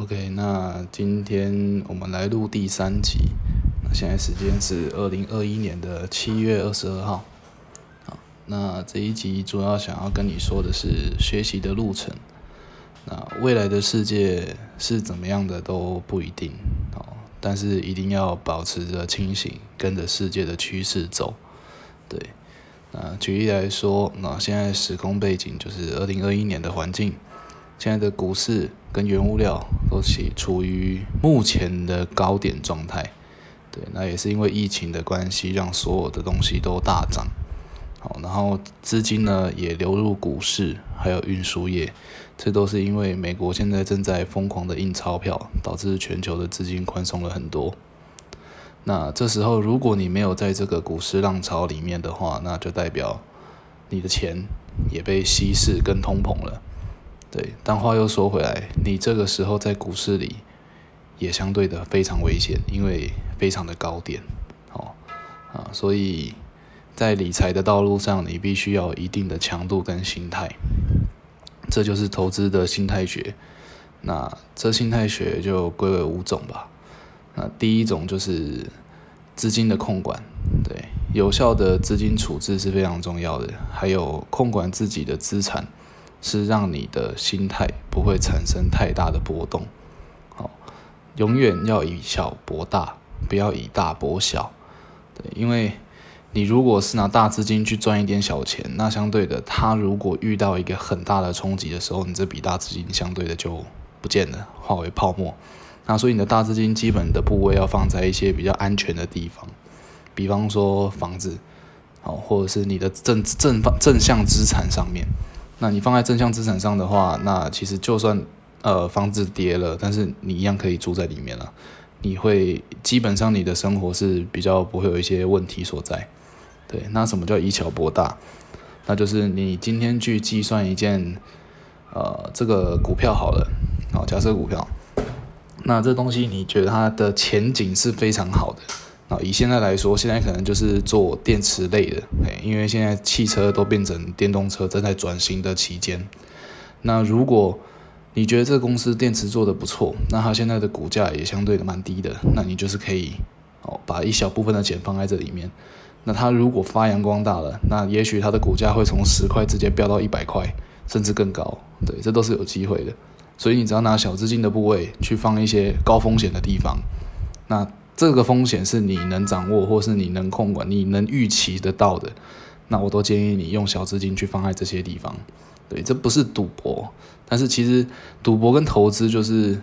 OK，那今天我们来录第三集。那现在时间是二零二一年的七月二十二号。好，那这一集主要想要跟你说的是学习的路程。那未来的世界是怎么样的都不一定哦，但是一定要保持着清醒，跟着世界的趋势走。对，那举例来说，那现在时空背景就是二零二一年的环境。现在的股市跟原物料都起处于目前的高点状态，对，那也是因为疫情的关系，让所有的东西都大涨，好，然后资金呢也流入股市，还有运输业，这都是因为美国现在正在疯狂的印钞票，导致全球的资金宽松了很多。那这时候如果你没有在这个股市浪潮里面的话，那就代表你的钱也被稀释跟通膨了。对，但话又说回来，你这个时候在股市里也相对的非常危险，因为非常的高点，哦啊，所以在理财的道路上，你必须要一定的强度跟心态，这就是投资的心态学。那这心态学就归为五种吧。那第一种就是资金的控管，对，有效的资金处置是非常重要的，还有控管自己的资产。是让你的心态不会产生太大的波动，好，永远要以小博大，不要以大博小，对，因为你如果是拿大资金去赚一点小钱，那相对的，他如果遇到一个很大的冲击的时候，你这笔大资金相对的就不见了，化为泡沫。那所以你的大资金基本的部位要放在一些比较安全的地方，比方说房子，好，或者是你的正正方正向资产上面。那你放在正向资产上的话，那其实就算呃房子跌了，但是你一样可以住在里面了。你会基本上你的生活是比较不会有一些问题所在。对，那什么叫以小博大？那就是你今天去计算一件呃这个股票好了，好假设股票，那这东西你觉得它的前景是非常好的。以现在来说，现在可能就是做电池类的，哎，因为现在汽车都变成电动车，正在转型的期间。那如果你觉得这个公司电池做的不错，那它现在的股价也相对的蛮低的，那你就是可以哦，把一小部分的钱放在这里面。那它如果发扬光大了，那也许它的股价会从十块直接飙到一百块，甚至更高。对，这都是有机会的。所以你只要拿小资金的部位去放一些高风险的地方，那。这个风险是你能掌握，或是你能控管、你能预期得到的，那我都建议你用小资金去放在这些地方。对，这不是赌博，但是其实赌博跟投资就是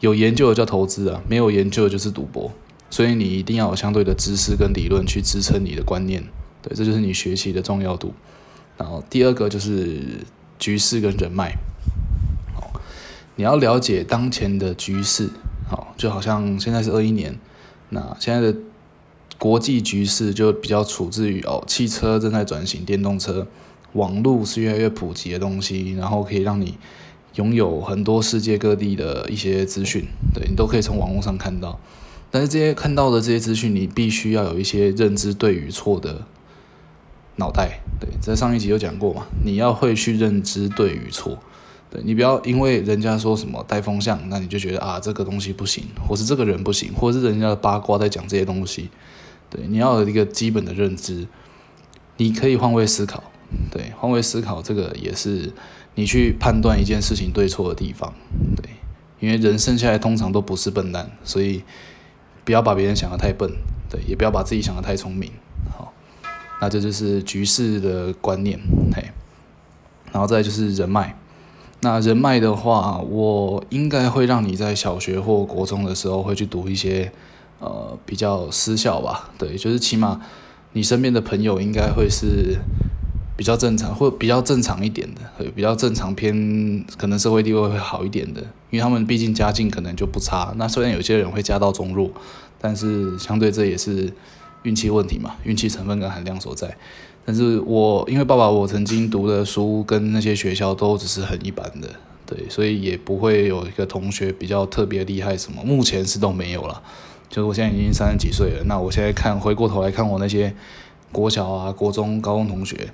有研究的叫投资啊，没有研究的就是赌博。所以你一定要有相对的知识跟理论去支撑你的观念。对，这就是你学习的重要度。然后第二个就是局势跟人脉。好，你要了解当前的局势。好，就好像现在是二一年。那现在的国际局势就比较处置于哦，汽车正在转型电动车，网络是越来越普及的东西，然后可以让你拥有很多世界各地的一些资讯，对你都可以从网络上看到。但是这些看到的这些资讯，你必须要有一些认知对与错的脑袋。对，在上一集有讲过嘛，你要会去认知对与错。对你不要因为人家说什么带风向，那你就觉得啊这个东西不行，或是这个人不行，或是人家的八卦在讲这些东西。对，你要有一个基本的认知，你可以换位思考。对，换位思考这个也是你去判断一件事情对错的地方。对，因为人生下来通常都不是笨蛋，所以不要把别人想的太笨，对，也不要把自己想的太聪明。好，那这就是局势的观念。嘿，然后再就是人脉。那人脉的话，我应该会让你在小学或国中的时候会去读一些，呃，比较私校吧。对，就是起码你身边的朋友应该会是比较正常，或比较正常一点的，比较正常偏可能社会地位会好一点的，因为他们毕竟家境可能就不差。那虽然有些人会家道中落，但是相对这也是运气问题嘛，运气成分跟含量所在。但是我因为爸爸，我曾经读的书跟那些学校都只是很一般的，对，所以也不会有一个同学比较特别厉害什么，目前是都没有了。就是我现在已经三十几岁了，那我现在看回过头来看我那些国小啊、国中、高中同学，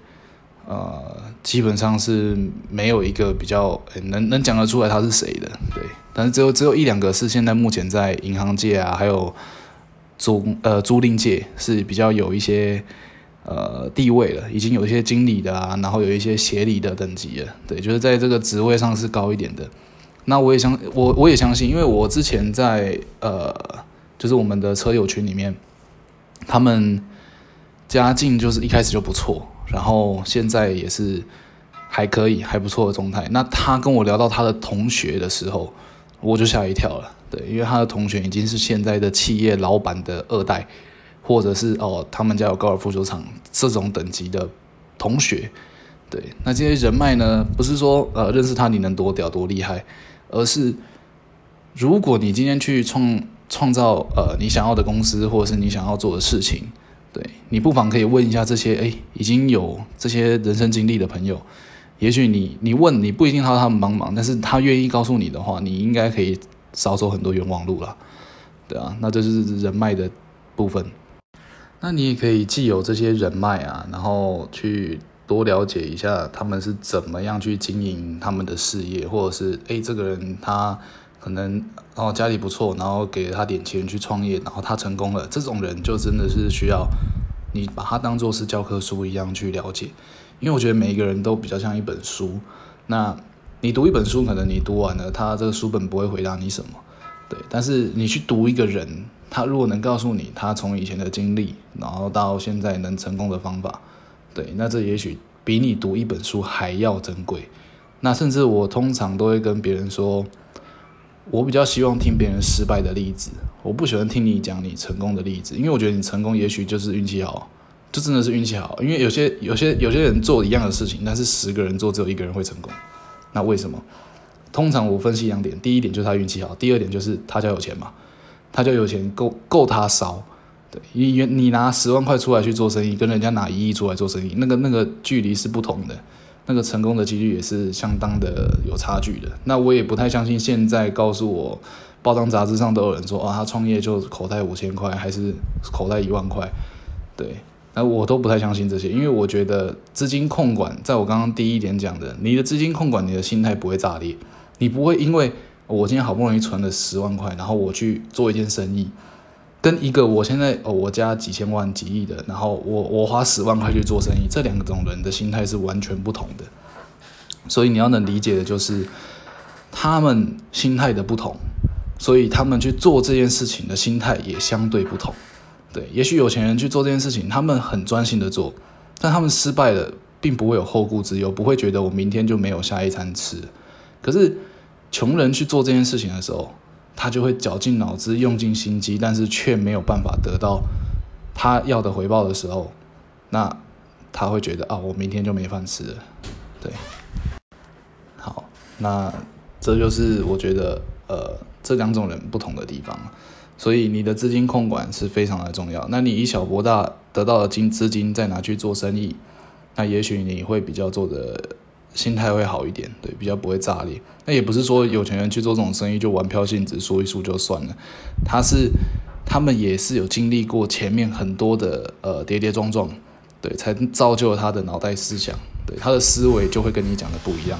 呃，基本上是没有一个比较能能讲得出来他是谁的，对，但是只有只有一两个是现在目前在银行界啊，还有租呃租赁界是比较有一些呃地位了，已经有一些经理的啊，然后有一些协理的等级了，对，就是在这个职位上是高一点的。那我也相我我也相信，因为我之前在呃就是我们的车友群里面，他们家境就是一开始就不错，然后现在也是。还可以，还不错的状态。那他跟我聊到他的同学的时候，我就吓一跳了。对，因为他的同学已经是现在的企业老板的二代，或者是哦，他们家有高尔夫球场这种等级的同学。对，那这些人脉呢，不是说呃认识他你能多屌多厉害，而是如果你今天去创创造呃你想要的公司，或者是你想要做的事情，对你不妨可以问一下这些哎已经有这些人生经历的朋友。也许你你问你不一定要他们帮忙，但是他愿意告诉你的话，你应该可以少走很多冤枉路了，对啊，那这是人脉的部分。那你也可以既有这些人脉啊，然后去多了解一下他们是怎么样去经营他们的事业，或者是诶这个人他可能哦家里不错，然后给了他点钱去创业，然后他成功了，这种人就真的是需要你把他当做是教科书一样去了解。因为我觉得每一个人都比较像一本书，那你读一本书，可能你读完了，他这个书本不会回答你什么，对。但是你去读一个人，他如果能告诉你他从以前的经历，然后到现在能成功的方法，对，那这也许比你读一本书还要珍贵。那甚至我通常都会跟别人说，我比较希望听别人失败的例子，我不喜欢听你讲你成功的例子，因为我觉得你成功也许就是运气好。就真的是运气好，因为有些有些有些人做一样的事情，但是十个人做只有一个人会成功，那为什么？通常我分析两点，第一点就是他运气好，第二点就是他家有钱嘛，他就有钱够够他烧，对，你你拿十万块出来去做生意，跟人家拿一亿出来做生意，那个那个距离是不同的，那个成功的几率也是相当的有差距的。那我也不太相信现在告诉我，报章杂志上都有人说啊，他创业就口袋五千块，还是口袋一万块，对。那我都不太相信这些，因为我觉得资金控管，在我刚刚第一点讲的，你的资金控管，你的心态不会炸裂，你不会因为我今天好不容易存了十万块，然后我去做一件生意，跟一个我现在哦我家几千万几亿的，然后我我花十万块去做生意，这两种人的心态是完全不同的，所以你要能理解的就是他们心态的不同，所以他们去做这件事情的心态也相对不同。对，也许有钱人去做这件事情，他们很专心的做，但他们失败了，并不会有后顾之忧，不会觉得我明天就没有下一餐吃。可是穷人去做这件事情的时候，他就会绞尽脑汁、用尽心机，但是却没有办法得到他要的回报的时候，那他会觉得啊，我明天就没饭吃了。对，好，那这就是我觉得呃这两种人不同的地方。所以你的资金控管是非常的重要。那你以小博大得到的金资金再拿去做生意，那也许你会比较做的心态会好一点，对，比较不会炸裂。那也不是说有钱人去做这种生意就玩票性质，说一说就算了。他是他们也是有经历过前面很多的呃跌跌撞撞，对，才造就了他的脑袋思想，对，他的思维就会跟你讲的不一样。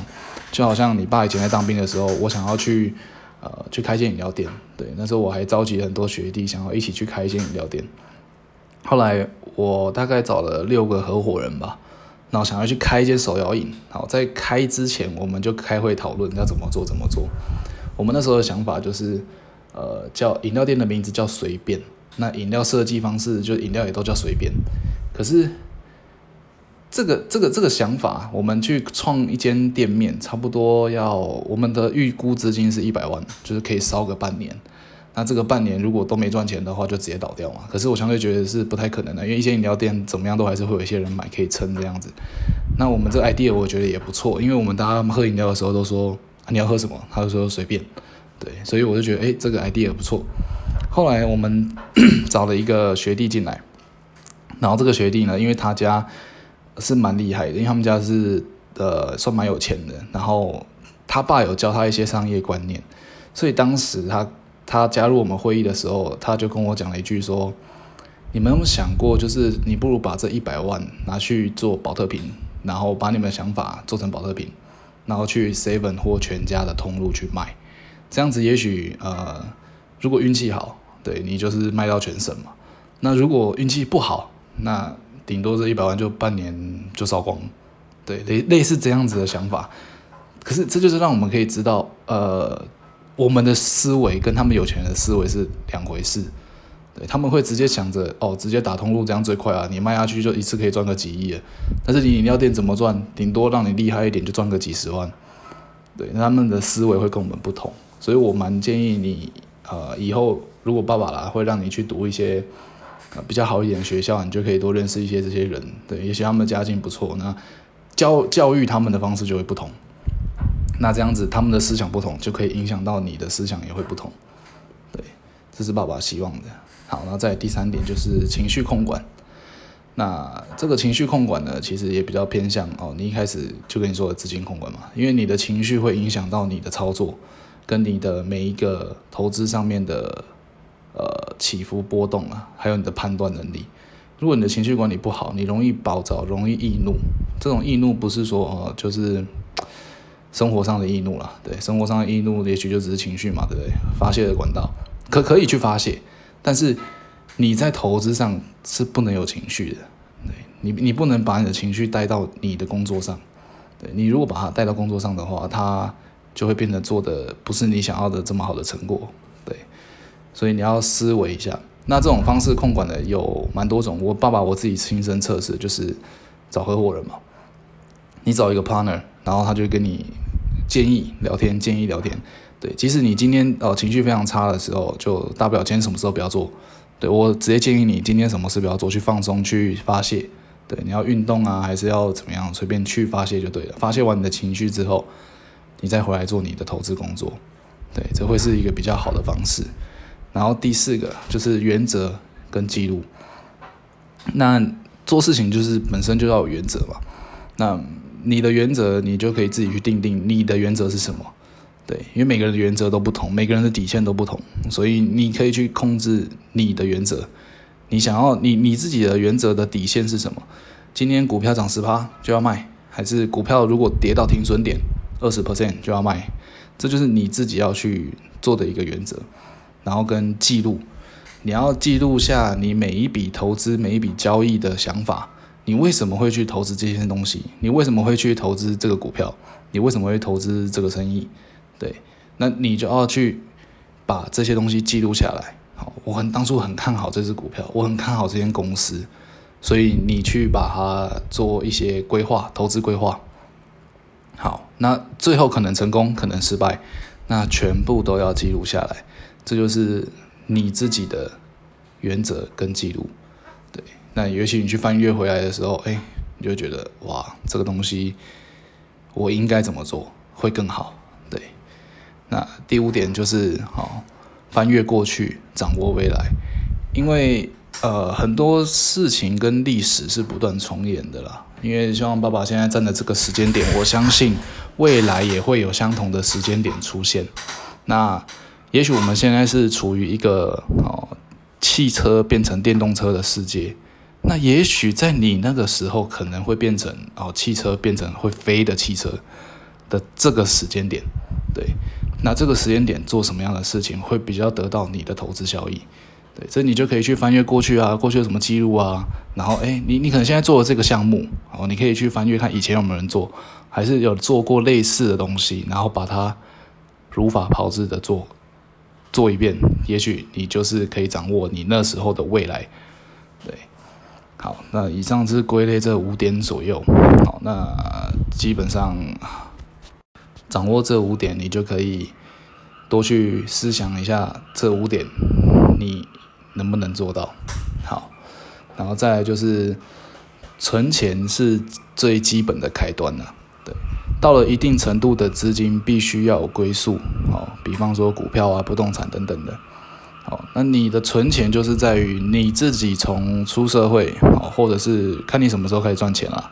就好像你爸以前在当兵的时候，我想要去。呃，去开间饮料店，对，那时候我还召集很多学弟，想要一起去开一间饮料店。后来我大概找了六个合伙人吧，然后想要去开一间手摇饮。好，在开之前，我们就开会讨论要怎么做，怎么做。我们那时候的想法就是，呃，叫饮料店的名字叫随便，那饮料设计方式就饮料也都叫随便。可是。这个这个这个想法，我们去创一间店面，差不多要我们的预估资金是一百万，就是可以烧个半年。那这个半年如果都没赚钱的话，就直接倒掉嘛。可是我相对觉得是不太可能的，因为一些饮料店怎么样都还是会有一些人买，可以撑这样子。那我们这个 idea 我觉得也不错，因为我们大家喝饮料的时候都说你要喝什么，他就说随便。对，所以我就觉得哎，这个 idea 不错。后来我们 找了一个学弟进来，然后这个学弟呢，因为他家。是蛮厉害的，因为他们家是呃算蛮有钱的，然后他爸有教他一些商业观念，所以当时他他加入我们会议的时候，他就跟我讲了一句说：“你们有想过，就是你不如把这一百万拿去做保特瓶，然后把你们的想法做成保特瓶，然后去 Seven 或全家的通路去卖，这样子也许呃，如果运气好，对你就是卖到全省嘛。那如果运气不好，那顶多这一百万就半年就烧光。对，类类似这样子的想法。可是这就是让我们可以知道，呃，我们的思维跟他们有钱人的思维是两回事。对，他们会直接想着，哦，直接打通路这样最快啊，你卖下去就一次可以赚个几亿。但是你饮料店怎么赚？顶多让你厉害一点就赚个几十万。对，他们的思维会跟我们不同，所以我蛮建议你，呃，以后如果爸爸啦会让你去读一些呃比较好一点的学校，你就可以多认识一些这些人。对，也许他们家境不错，那教教育他们的方式就会不同。那这样子，他们的思想不同，就可以影响到你的思想也会不同。对，这是爸爸希望的。好，那在第三点就是情绪控管。那这个情绪控管呢，其实也比较偏向哦，你一开始就跟你说的资金控管嘛，因为你的情绪会影响到你的操作，跟你的每一个投资上面的呃起伏波动啊，还有你的判断能力。如果你的情绪管理不好，你容易暴躁，容易易怒。这种易怒不是说哦，就是。生活上的易怒了，对，生活上的易怒也许就只是情绪嘛，对不对？发泄的管道可可以去发泄，但是你在投资上是不能有情绪的，对你，你不能把你的情绪带到你的工作上，对你如果把它带到工作上的话，它就会变得做的不是你想要的这么好的成果，对，所以你要思维一下。那这种方式控管的有蛮多种，我爸爸我自己亲身测试，就是找合伙人嘛，你找一个 partner，然后他就跟你。建议聊天，建议聊天。对，即使你今天呃情绪非常差的时候，就大不了今天什么时候不要做。对我直接建议你今天什么事不要做，去放松，去发泄。对，你要运动啊，还是要怎么样？随便去发泄就对了。发泄完你的情绪之后，你再回来做你的投资工作。对，这会是一个比较好的方式。然后第四个就是原则跟记录。那做事情就是本身就要有原则嘛。那你的原则，你就可以自己去定定你的原则是什么，对，因为每个人的原则都不同，每个人的底线都不同，所以你可以去控制你的原则。你想要你你自己的原则的底线是什么？今天股票涨十趴就要卖，还是股票如果跌到停损点二十 percent 就要卖？这就是你自己要去做的一个原则。然后跟记录，你要记录下你每一笔投资、每一笔交易的想法。你为什么会去投资这些东西？你为什么会去投资这个股票？你为什么会投资这个生意？对，那你就要去把这些东西记录下来。好，我很当初很看好这只股票，我很看好这间公司，所以你去把它做一些规划，投资规划。好，那最后可能成功，可能失败，那全部都要记录下来。这就是你自己的原则跟记录。那尤其你去翻阅回来的时候，哎，你就觉得哇，这个东西我应该怎么做会更好？对。那第五点就是，好，翻阅过去，掌握未来。因为呃，很多事情跟历史是不断重演的啦。因为希望爸爸现在站的这个时间点，我相信未来也会有相同的时间点出现。那也许我们现在是处于一个哦，汽车变成电动车的世界。那也许在你那个时候可能会变成哦，汽车变成会飞的汽车的这个时间点，对，那这个时间点做什么样的事情会比较得到你的投资效益？对，这你就可以去翻阅过去啊，过去有什么记录啊，然后哎，你你可能现在做的这个项目哦，你可以去翻阅看以前有没有人做，还是有做过类似的东西，然后把它如法炮制的做做一遍，也许你就是可以掌握你那时候的未来，对。好，那以上是归类这五点左右。好，那基本上掌握这五点，你就可以多去思想一下这五点，你能不能做到？好，然后再来就是存钱是最基本的开端了。对，到了一定程度的资金，必须要有归宿。好，比方说股票啊、不动产等等的。好，那你的存钱就是在于你自己从出社会，好，或者是看你什么时候开始赚钱了。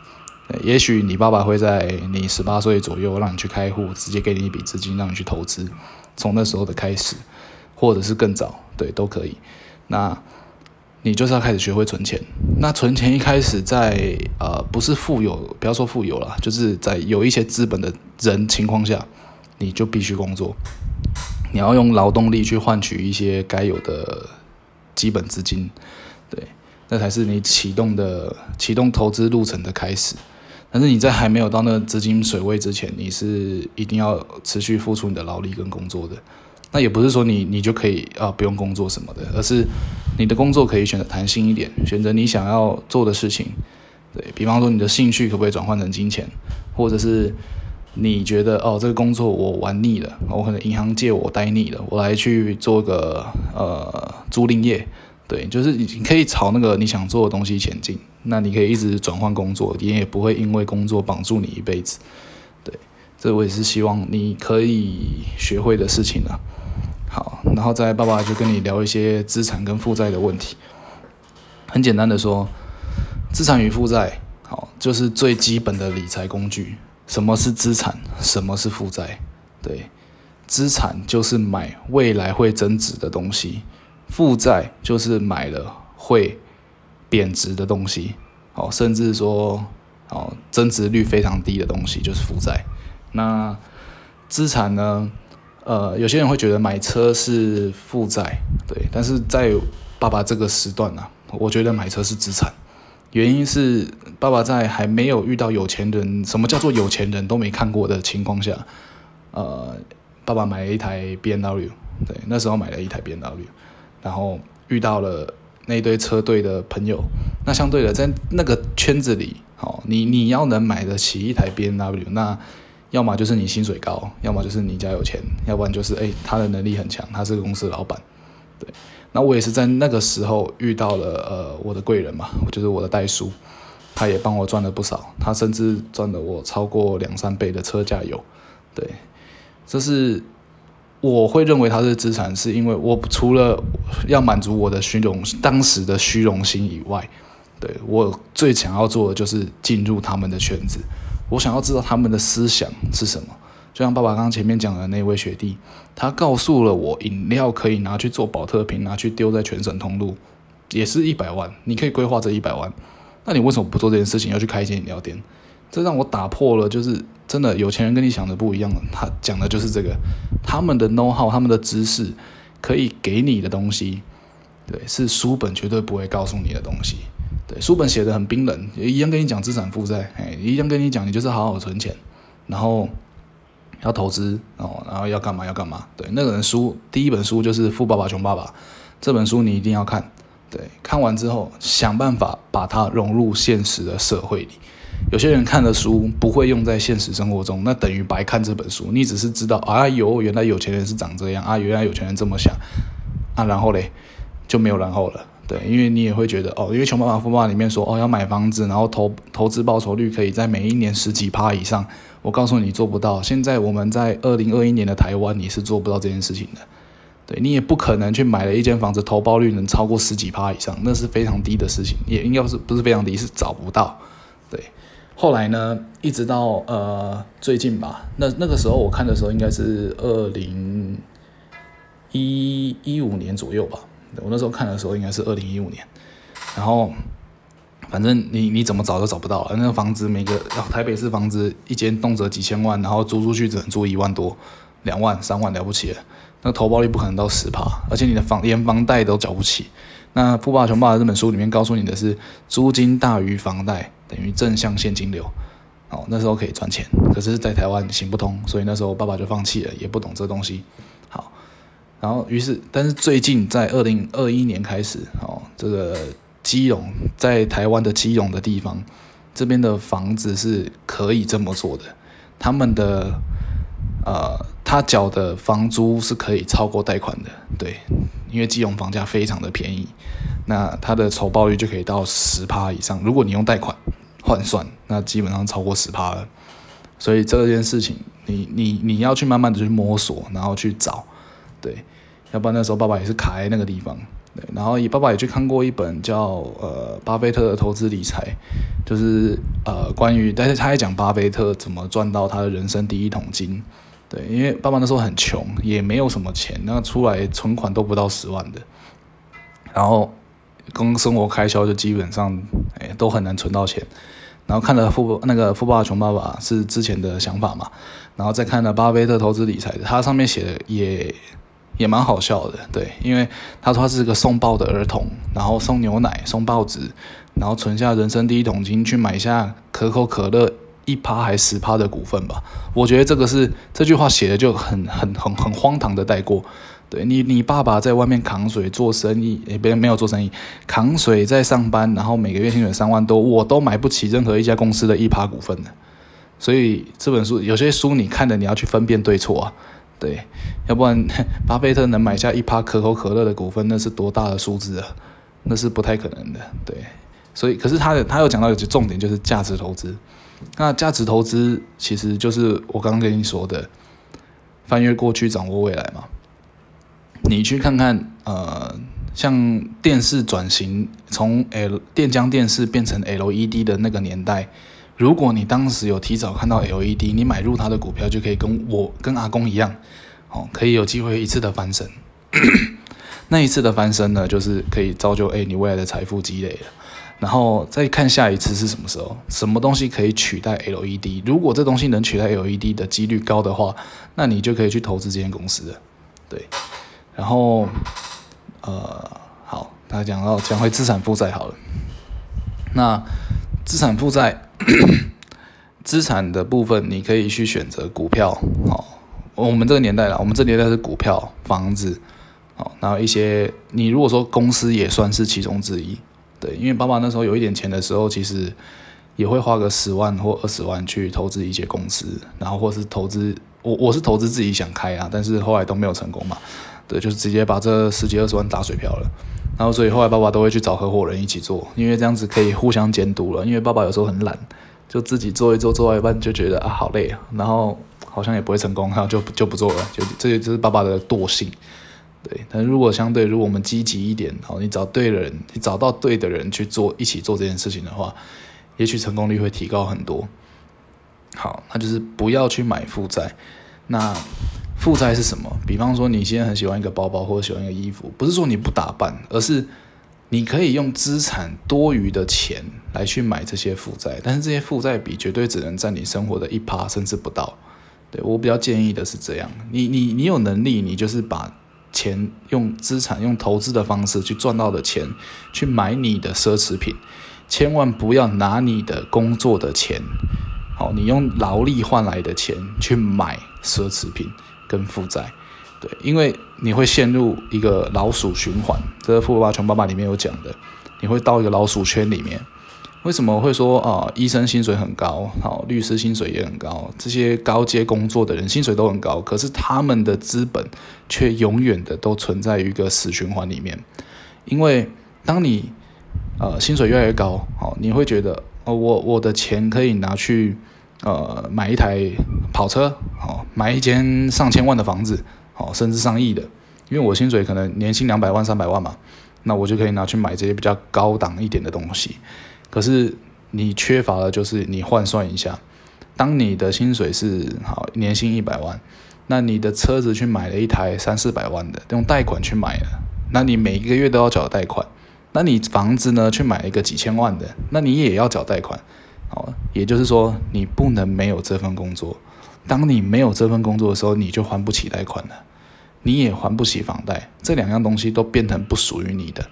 也许你爸爸会在你十八岁左右让你去开户，直接给你一笔资金让你去投资，从那时候的开始，或者是更早，对，都可以。那你就是要开始学会存钱。那存钱一开始在呃不是富有，不要说富有了，就是在有一些资本的人情况下，你就必须工作。你要用劳动力去换取一些该有的基本资金，对，那才是你启动的启动投资路程的开始。但是你在还没有到那资金水位之前，你是一定要持续付出你的劳力跟工作的。那也不是说你你就可以啊不用工作什么的，而是你的工作可以选择弹性一点，选择你想要做的事情。对比方说你的兴趣可不可以转换成金钱，或者是你觉得哦这个工作我玩腻了，我可能银行借我待腻了，我来去做个呃租赁业。对，就是你可以朝那个你想做的东西前进。那你可以一直转换工作，你也不会因为工作绑住你一辈子。对，这我也是希望你可以学会的事情了。好，然后再爸爸就跟你聊一些资产跟负债的问题。很简单的说，资产与负债，好，就是最基本的理财工具。什么是资产？什么是负债？对，资产就是买未来会增值的东西。负债就是买了会贬值的东西，哦，甚至说哦增值率非常低的东西就是负债。那资产呢？呃，有些人会觉得买车是负债，对，但是在爸爸这个时段呢，我觉得买车是资产。原因是爸爸在还没有遇到有钱人，什么叫做有钱人都没看过的情况下，呃，爸爸买了一台 B N W，对，那时候买了一台 B N W。然后遇到了那堆车队的朋友，那相对的在那个圈子里，好，你你要能买得起一台 B N W，那要么就是你薪水高，要么就是你家有钱，要不然就是哎他的能力很强，他是公司老板，对。那我也是在那个时候遇到了呃我的贵人嘛，就是我的代叔，他也帮我赚了不少，他甚至赚了我超过两三倍的车价油，对，这是。我会认为它是资产，是因为我除了要满足我的虚荣当时的虚荣心以外，对我最想要做的就是进入他们的圈子。我想要知道他们的思想是什么。就像爸爸刚刚前面讲的那位学弟，他告诉了我，饮料可以拿去做保特瓶，拿去丢在全省通路，也是一百万。你可以规划这一百万，那你为什么不做这件事情，要去开一间饮料店？这让我打破了，就是真的有钱人跟你想的不一样。他讲的就是这个，他们的 know how，他们的知识可以给你的东西，对，是书本绝对不会告诉你的东西。对，书本写的很冰冷，一样跟你讲资产负债，哎，一样跟你讲，你就是好好存钱，然后要投资哦，然后要干嘛要干嘛。对，那本书第一本书就是《富爸爸穷爸爸》，这本书你一定要看。对，看完之后想办法把它融入现实的社会里。有些人看的书不会用在现实生活中，那等于白看这本书。你只是知道啊，有原来有钱人是长这样啊，原来有钱人这么想啊，然后嘞就没有然后了。对，因为你也会觉得哦，因为《穷爸爸富爸爸》里面说哦，要买房子，然后投投资报酬率可以在每一年十几趴以上。我告诉你做不到。现在我们在二零二一年的台湾，你是做不到这件事情的。对你也不可能去买了一间房子，投报率能超过十几趴以上，那是非常低的事情，也应该是不是非常低，是找不到。对。后来呢，一直到呃最近吧，那那个时候我看的时候应该是二零一一五年左右吧。我那时候看的时候应该是二零一五年，然后反正你你怎么找都找不到，那个房子每个台北市房子一间动辄几千万，然后租出去只能租一万多、两万、三万了不起，那投报率不可能到十趴，而且你的房连房贷都缴不起。那《富爸穷爸爸》这本书里面告诉你的是，租金大于房贷等于正向现金流，哦，那时候可以赚钱。可是，在台湾行不通，所以那时候爸爸就放弃了，也不懂这东西。好，然后于是，但是最近在二零二一年开始，哦，这个基隆在台湾的基隆的地方，这边的房子是可以这么做的，他们的呃。他缴的房租是可以超过贷款的，对，因为基隆房价非常的便宜，那他的筹报率就可以到十趴以上。如果你用贷款换算，那基本上超过十趴了。所以这件事情，你你你要去慢慢的去摸索，然后去找，对，要不然那时候爸爸也是卡在那个地方，对，然后也爸爸也去看过一本叫呃巴菲特的投资理财，就是呃关于，但是他也讲巴菲特怎么赚到他的人生第一桶金。对，因为爸爸那时候很穷，也没有什么钱，那出来存款都不到十万的，然后跟生活开销就基本上哎都很难存到钱。然后看了富那个富爸爸穷爸爸是之前的想法嘛，然后再看了巴菲特投资理财，他上面写的也也蛮好笑的，对，因为他说他是个送报的儿童，然后送牛奶、送报纸，然后存下人生第一桶金去买下可口可乐一趴还十趴的股份吧。我觉得这个是这句话写的就很很很很荒唐的带过。对你，你爸爸在外面扛水做生意，也别没有做生意，扛水在上班，然后每个月薪水三万多，我都买不起任何一家公司的一趴股份的。所以这本书有些书你看的你要去分辨对错啊。对，要不然 巴菲特能买下一趴可口可乐的股份，那是多大的数字啊？那是不太可能的。对，所以可是他的他有讲到有个重点，就是价值投资。那价值投资其实就是我刚刚跟你说的，翻越过去，掌握未来嘛。你去看看，呃，像电视转型从 L 电浆电视变成 LED 的那个年代。如果你当时有提早看到 LED，你买入它的股票就可以跟我跟阿公一样，哦，可以有机会一次的翻身。那一次的翻身呢，就是可以造就哎你未来的财富积累了。然后再看下一次是什么时候，什么东西可以取代 LED？如果这东西能取代 LED 的几率高的话，那你就可以去投资这间公司了。对，然后呃，好，大家讲到讲回资产负债好了，那。资产负债，资产的部分你可以去选择股票，好，我们这个年代了，我们这年代是股票、房子，好，然后一些你如果说公司也算是其中之一，对，因为爸爸那时候有一点钱的时候，其实也会花个十万或二十万去投资一些公司，然后或是投资我我是投资自己想开啊，但是后来都没有成功嘛，对，就是直接把这十几二十万打水漂了。然后，所以后来爸爸都会去找合伙人一起做，因为这样子可以互相监督了。因为爸爸有时候很懒，就自己做一做，做到一半就觉得啊好累啊，然后好像也不会成功，然后就就不做了。就这就是爸爸的惰性，对。但如果相对，如果我们积极一点，好，你找对的人，你找到对的人去做，一起做这件事情的话，也许成功率会提高很多。好，那就是不要去买负债。那。负债是什么？比方说，你现在很喜欢一个包包或者喜欢一个衣服，不是说你不打扮，而是你可以用资产多余的钱来去买这些负债，但是这些负债比绝对只能占你生活的一趴，甚至不到。对我比较建议的是这样，你你你有能力，你就是把钱用资产、用投资的方式去赚到的钱去买你的奢侈品，千万不要拿你的工作的钱，好，你用劳力换来的钱去买奢侈品。跟负债，对，因为你会陷入一个老鼠循环。这《富爸爸穷爸爸》里面有讲的，你会到一个老鼠圈里面。为什么会说啊？医生薪水很高，好，律师薪水也很高，这些高阶工作的人薪水都很高，可是他们的资本却永远的都存在于一个死循环里面。因为当你呃薪水越来越高，好，你会觉得哦，我我的钱可以拿去。呃，买一台跑车，好，买一间上千万的房子，好，甚至上亿的，因为我薪水可能年薪两百万、三百万嘛，那我就可以拿去买这些比较高档一点的东西。可是你缺乏的就是你换算一下，当你的薪水是好年薪一百万，那你的车子去买了一台三四百万的，用贷款去买了，那你每一个月都要缴贷款。那你房子呢，去买一个几千万的，那你也要缴贷款。好，也就是说，你不能没有这份工作。当你没有这份工作的时候，你就还不起贷款了，你也还不起房贷，这两样东西都变成不属于你的。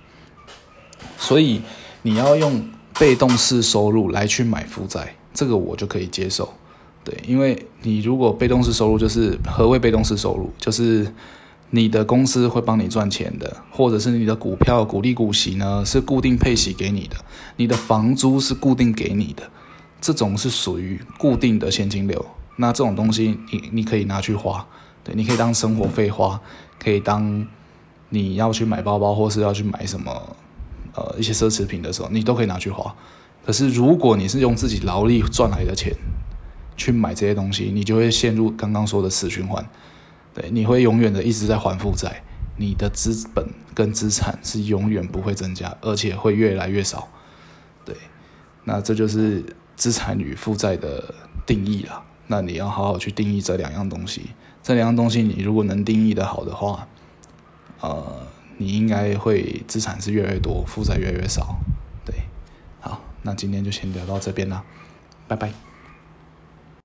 所以你要用被动式收入来去买负债，这个我就可以接受。对，因为你如果被动式收入，就是何谓被动式收入？就是你的公司会帮你赚钱的，或者是你的股票、股利、股息呢是固定配息给你的，你的房租是固定给你的。这种是属于固定的现金流，那这种东西你你可以拿去花，对，你可以当生活费花，可以当你要去买包包或是要去买什么呃一些奢侈品的时候，你都可以拿去花。可是如果你是用自己劳力赚来的钱去买这些东西，你就会陷入刚刚说的死循环，对，你会永远的一直在还负债，你的资本跟资产是永远不会增加，而且会越来越少，对，那这就是。资产与负债的定义啦，那你要好好去定义这两样东西。这两样东西你如果能定义的好的话，呃，你应该会资产是越来越多，负债越来越少。对，好，那今天就先聊到这边啦，拜拜。